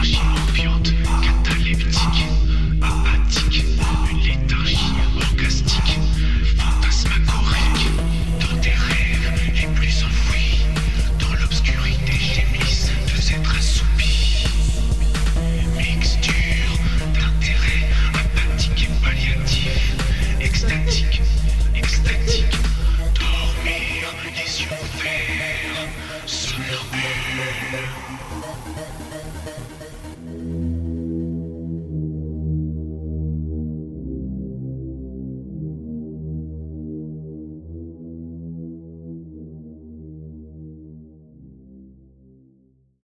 Anarchie.